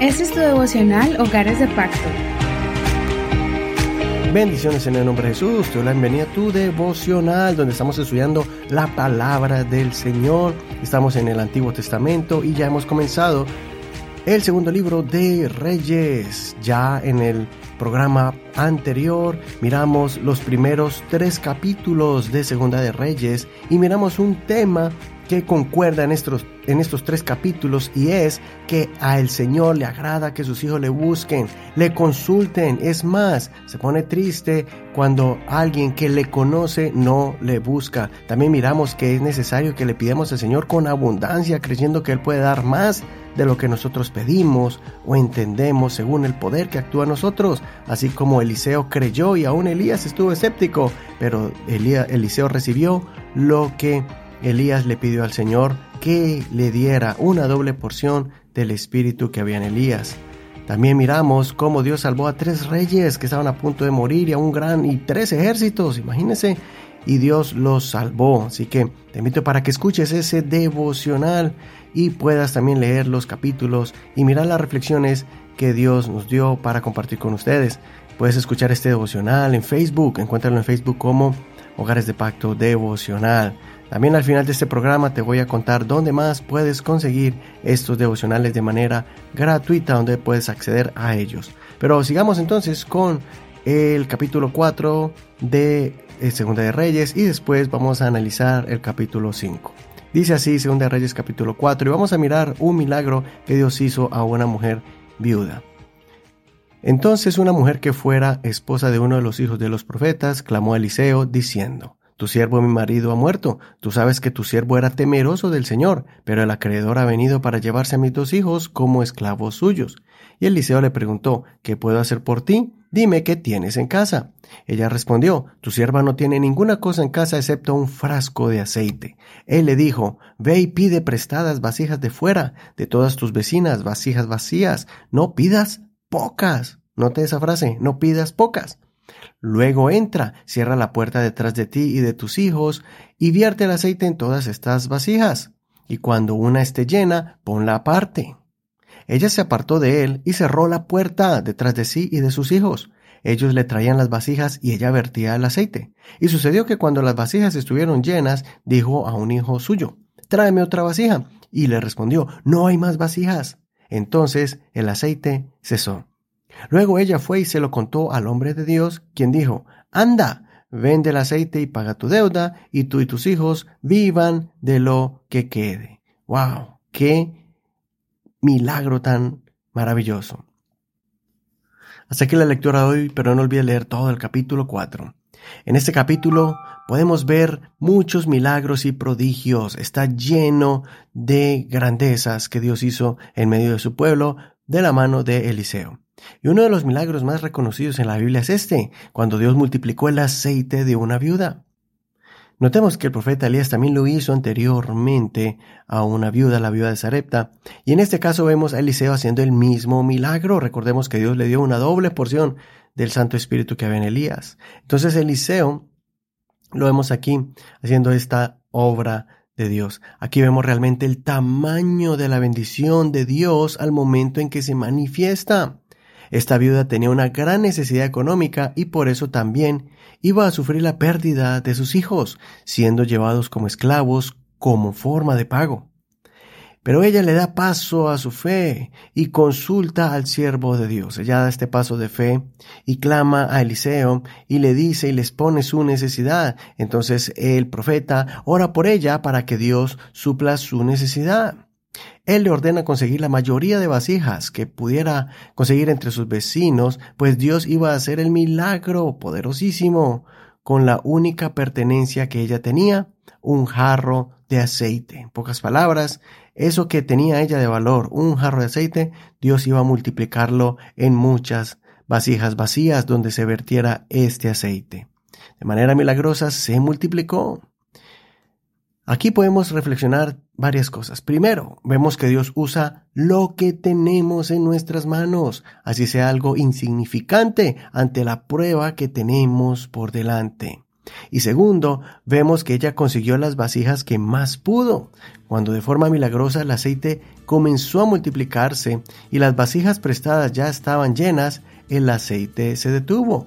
Este es tu devocional Hogares de Pacto. Bendiciones en el nombre de Jesús. Te doy la bienvenida a tu devocional, donde estamos estudiando la palabra del Señor. Estamos en el Antiguo Testamento y ya hemos comenzado el segundo libro de Reyes. Ya en el programa anterior miramos los primeros tres capítulos de Segunda de Reyes y miramos un tema que concuerda en estos, en estos tres capítulos y es que a el Señor le agrada que sus hijos le busquen, le consulten. Es más, se pone triste cuando alguien que le conoce no le busca. También miramos que es necesario que le pidamos al Señor con abundancia, creyendo que Él puede dar más de lo que nosotros pedimos o entendemos según el poder que actúa en nosotros, así como Eliseo creyó y aún Elías estuvo escéptico, pero Eliseo recibió lo que Elías le pidió al Señor que le diera una doble porción del espíritu que había en Elías. También miramos cómo Dios salvó a tres reyes que estaban a punto de morir y a un gran y tres ejércitos, imagínense, y Dios los salvó. Así que te invito para que escuches ese devocional y puedas también leer los capítulos y mirar las reflexiones que Dios nos dio para compartir con ustedes. Puedes escuchar este devocional en Facebook, encuéntralo en Facebook como Hogares de Pacto Devocional. También al final de este programa te voy a contar dónde más puedes conseguir estos devocionales de manera gratuita, donde puedes acceder a ellos. Pero sigamos entonces con el capítulo 4 de eh, Segunda de Reyes y después vamos a analizar el capítulo 5. Dice así Segunda de Reyes capítulo 4 y vamos a mirar un milagro que Dios hizo a una mujer viuda. Entonces una mujer que fuera esposa de uno de los hijos de los profetas clamó a Eliseo diciendo, tu siervo mi marido ha muerto. Tú sabes que tu siervo era temeroso del Señor, pero el acreedor ha venido para llevarse a mis dos hijos como esclavos suyos. Y Eliseo le preguntó, ¿qué puedo hacer por ti? Dime qué tienes en casa. Ella respondió, Tu sierva no tiene ninguna cosa en casa excepto un frasco de aceite. Él le dijo, Ve y pide prestadas vasijas de fuera, de todas tus vecinas, vasijas vacías. No pidas pocas. Note esa frase, no pidas pocas. Luego entra, cierra la puerta detrás de ti y de tus hijos, y vierte el aceite en todas estas vasijas. Y cuando una esté llena, ponla aparte. Ella se apartó de él y cerró la puerta detrás de sí y de sus hijos. Ellos le traían las vasijas y ella vertía el aceite. Y sucedió que cuando las vasijas estuvieron llenas, dijo a un hijo suyo, Tráeme otra vasija. Y le respondió, No hay más vasijas. Entonces el aceite cesó. Luego ella fue y se lo contó al hombre de Dios, quien dijo, Anda, vende el aceite y paga tu deuda, y tú y tus hijos vivan de lo que quede. ¡Wow! ¡Qué milagro tan maravilloso! Hasta aquí la lectura de hoy, pero no olvides leer todo el capítulo 4. En este capítulo podemos ver muchos milagros y prodigios. Está lleno de grandezas que Dios hizo en medio de su pueblo de la mano de Eliseo. Y uno de los milagros más reconocidos en la Biblia es este, cuando Dios multiplicó el aceite de una viuda. Notemos que el profeta Elías también lo hizo anteriormente a una viuda, la viuda de Sarepta, y en este caso vemos a Eliseo haciendo el mismo milagro. Recordemos que Dios le dio una doble porción del Santo Espíritu que había en Elías. Entonces Eliseo lo vemos aquí haciendo esta obra de Dios. Aquí vemos realmente el tamaño de la bendición de Dios al momento en que se manifiesta. Esta viuda tenía una gran necesidad económica y por eso también iba a sufrir la pérdida de sus hijos, siendo llevados como esclavos como forma de pago. Pero ella le da paso a su fe y consulta al siervo de Dios. Ella da este paso de fe y clama a Eliseo y le dice y les pone su necesidad. Entonces el profeta ora por ella para que Dios supla su necesidad. Él le ordena conseguir la mayoría de vasijas que pudiera conseguir entre sus vecinos, pues Dios iba a hacer el milagro poderosísimo con la única pertenencia que ella tenía, un jarro de aceite. En pocas palabras, eso que tenía ella de valor, un jarro de aceite, Dios iba a multiplicarlo en muchas vasijas vacías donde se vertiera este aceite. De manera milagrosa se multiplicó. Aquí podemos reflexionar varias cosas. Primero, vemos que Dios usa lo que tenemos en nuestras manos, así sea algo insignificante ante la prueba que tenemos por delante. Y segundo, vemos que ella consiguió las vasijas que más pudo, cuando de forma milagrosa el aceite comenzó a multiplicarse y las vasijas prestadas ya estaban llenas, el aceite se detuvo.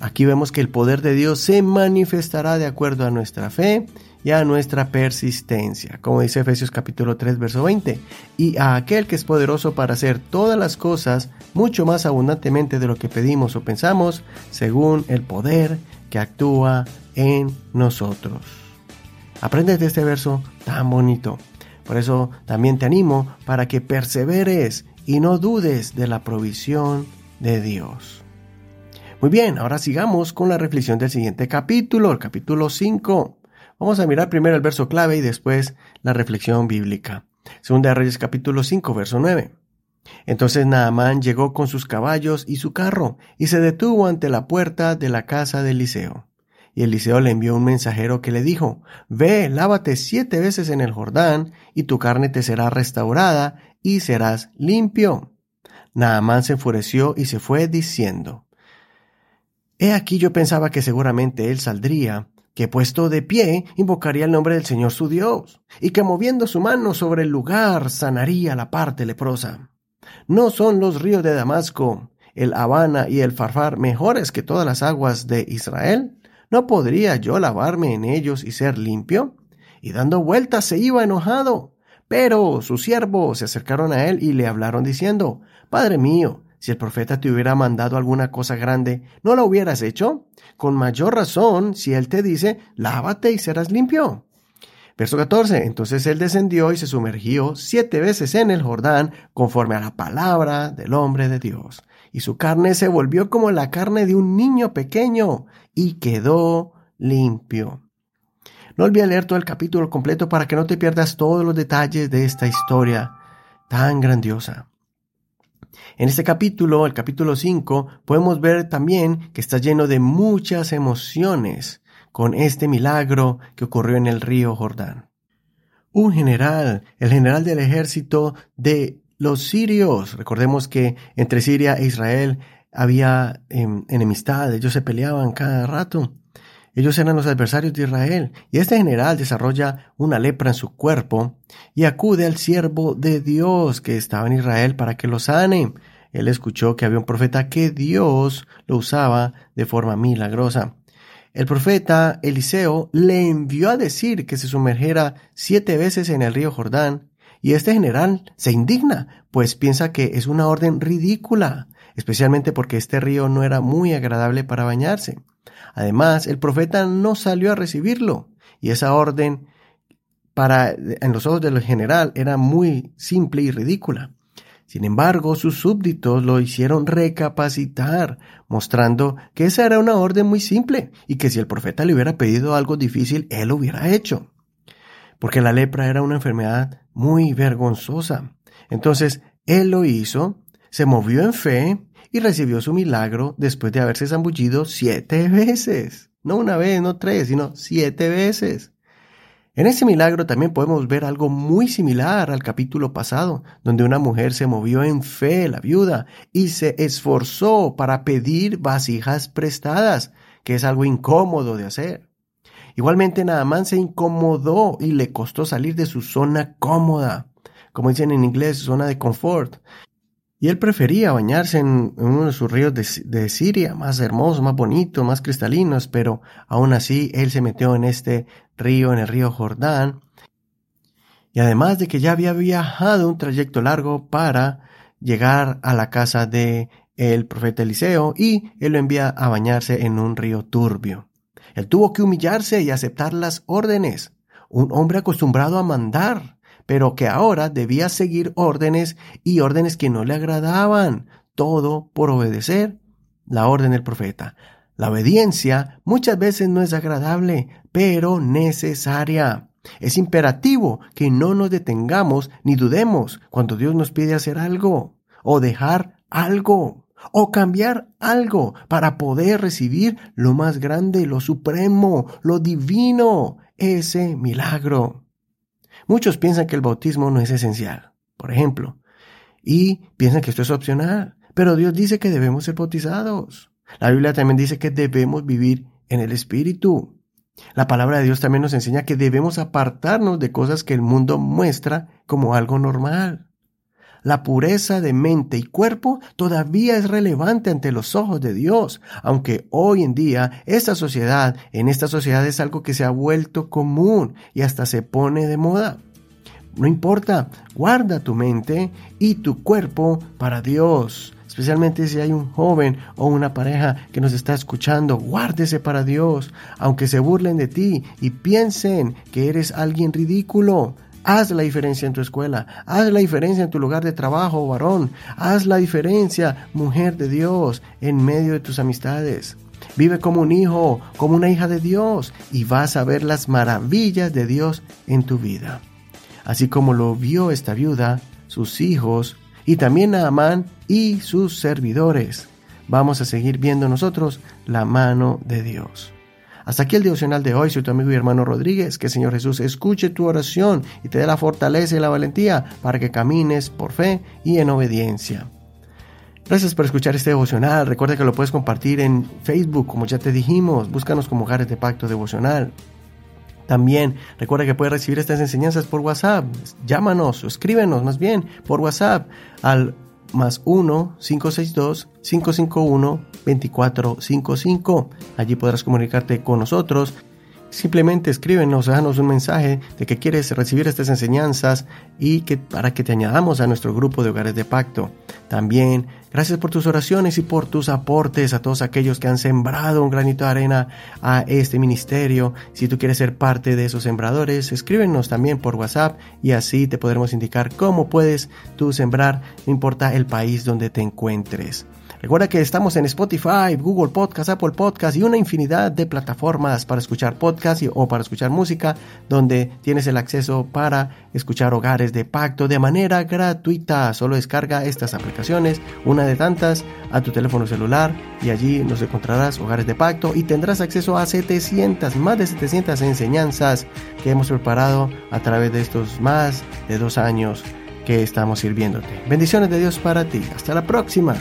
Aquí vemos que el poder de Dios se manifestará de acuerdo a nuestra fe y a nuestra persistencia, como dice Efesios capítulo 3 verso 20, y a aquel que es poderoso para hacer todas las cosas mucho más abundantemente de lo que pedimos o pensamos, según el poder que actúa en nosotros. Aprende de este verso tan bonito. Por eso también te animo para que perseveres y no dudes de la provisión de Dios. Muy bien, ahora sigamos con la reflexión del siguiente capítulo, el capítulo 5. Vamos a mirar primero el verso clave y después la reflexión bíblica. Segunda de Reyes capítulo 5, verso 9. Entonces Naamán llegó con sus caballos y su carro y se detuvo ante la puerta de la casa de Eliseo. Y Eliseo le envió un mensajero que le dijo, Ve, lávate siete veces en el Jordán, y tu carne te será restaurada, y serás limpio. Naamán se enfureció y se fue diciendo, He aquí yo pensaba que seguramente él saldría, que puesto de pie invocaría el nombre del Señor su Dios, y que moviendo su mano sobre el lugar sanaría la parte leprosa. ¿No son los ríos de Damasco, el Habana y el Farfar mejores que todas las aguas de Israel? ¿No podría yo lavarme en ellos y ser limpio? Y dando vueltas se iba enojado. Pero sus siervos se acercaron a él y le hablaron diciendo, Padre mío, si el profeta te hubiera mandado alguna cosa grande, ¿no la hubieras hecho? Con mayor razón, si él te dice, lávate y serás limpio. Verso 14. Entonces él descendió y se sumergió siete veces en el Jordán, conforme a la palabra del hombre de Dios. Y su carne se volvió como la carne de un niño pequeño, y quedó limpio. No olvides leer todo el capítulo completo para que no te pierdas todos los detalles de esta historia tan grandiosa. En este capítulo, el capítulo 5, podemos ver también que está lleno de muchas emociones con este milagro que ocurrió en el río Jordán. Un general, el general del ejército de los sirios, recordemos que entre Siria e Israel había em, enemistad, ellos se peleaban cada rato. Ellos eran los adversarios de Israel, y este general desarrolla una lepra en su cuerpo y acude al siervo de Dios que estaba en Israel para que lo sane. Él escuchó que había un profeta que Dios lo usaba de forma milagrosa. El profeta Eliseo le envió a decir que se sumergiera siete veces en el río Jordán, y este general se indigna, pues piensa que es una orden ridícula, especialmente porque este río no era muy agradable para bañarse. Además, el profeta no salió a recibirlo, y esa orden para en los ojos del general era muy simple y ridícula. Sin embargo, sus súbditos lo hicieron recapacitar, mostrando que esa era una orden muy simple y que si el profeta le hubiera pedido algo difícil, él lo hubiera hecho. Porque la lepra era una enfermedad muy vergonzosa. Entonces, él lo hizo, se movió en fe y recibió su milagro después de haberse zambullido siete veces. No una vez, no tres, sino siete veces. En ese milagro también podemos ver algo muy similar al capítulo pasado, donde una mujer se movió en fe, la viuda, y se esforzó para pedir vasijas prestadas, que es algo incómodo de hacer. Igualmente Naamán se incomodó y le costó salir de su zona cómoda, como dicen en inglés, zona de confort, y él prefería bañarse en, uno de sus ríos de, Siria, más hermosos, más bonitos, más cristalinos, pero aún así él se metió en este río, en el río Jordán. Y además de que ya había viajado un trayecto largo para llegar a la casa de el profeta Eliseo y él lo envía a bañarse en un río turbio. Él tuvo que humillarse y aceptar las órdenes. Un hombre acostumbrado a mandar, pero que ahora debía seguir órdenes y órdenes que no le agradaban, todo por obedecer la orden del profeta. La obediencia muchas veces no es agradable, pero necesaria. Es imperativo que no nos detengamos ni dudemos cuando Dios nos pide hacer algo, o dejar algo, o cambiar algo para poder recibir lo más grande, lo supremo, lo divino, ese milagro. Muchos piensan que el bautismo no es esencial, por ejemplo, y piensan que esto es opcional, pero Dios dice que debemos ser bautizados. La Biblia también dice que debemos vivir en el Espíritu. La palabra de Dios también nos enseña que debemos apartarnos de cosas que el mundo muestra como algo normal. La pureza de mente y cuerpo todavía es relevante ante los ojos de Dios, aunque hoy en día esta sociedad, en esta sociedad es algo que se ha vuelto común y hasta se pone de moda. No importa, guarda tu mente y tu cuerpo para Dios. Especialmente si hay un joven o una pareja que nos está escuchando, guárdese para Dios, aunque se burlen de ti y piensen que eres alguien ridículo. Haz la diferencia en tu escuela, haz la diferencia en tu lugar de trabajo, varón, haz la diferencia, mujer de Dios, en medio de tus amistades. Vive como un hijo, como una hija de Dios, y vas a ver las maravillas de Dios en tu vida. Así como lo vio esta viuda, sus hijos, y también Amán y sus servidores. Vamos a seguir viendo nosotros la mano de Dios. Hasta aquí el devocional de hoy, soy tu amigo y hermano Rodríguez. Que el Señor Jesús escuche tu oración y te dé la fortaleza y la valentía para que camines por fe y en obediencia. Gracias por escuchar este devocional. Recuerda que lo puedes compartir en Facebook, como ya te dijimos. Búscanos como Hogares de Pacto Devocional. También recuerda que puedes recibir estas enseñanzas por WhatsApp. Llámanos o escríbenos más bien por WhatsApp al más 1-562-551-2455. Allí podrás comunicarte con nosotros Simplemente escríbenos, déjanos un mensaje de que quieres recibir estas enseñanzas y que para que te añadamos a nuestro grupo de hogares de pacto. También, gracias por tus oraciones y por tus aportes a todos aquellos que han sembrado un granito de arena a este ministerio. Si tú quieres ser parte de esos sembradores, escríbenos también por WhatsApp y así te podremos indicar cómo puedes tú sembrar, no importa el país donde te encuentres. Recuerda que estamos en Spotify, Google Podcast, Apple Podcast y una infinidad de plataformas para escuchar podcast o para escuchar música, donde tienes el acceso para escuchar hogares de pacto de manera gratuita. Solo descarga estas aplicaciones, una de tantas, a tu teléfono celular y allí nos encontrarás hogares de pacto y tendrás acceso a 700, más de 700 enseñanzas que hemos preparado a través de estos más de dos años que estamos sirviéndote. Bendiciones de Dios para ti. Hasta la próxima.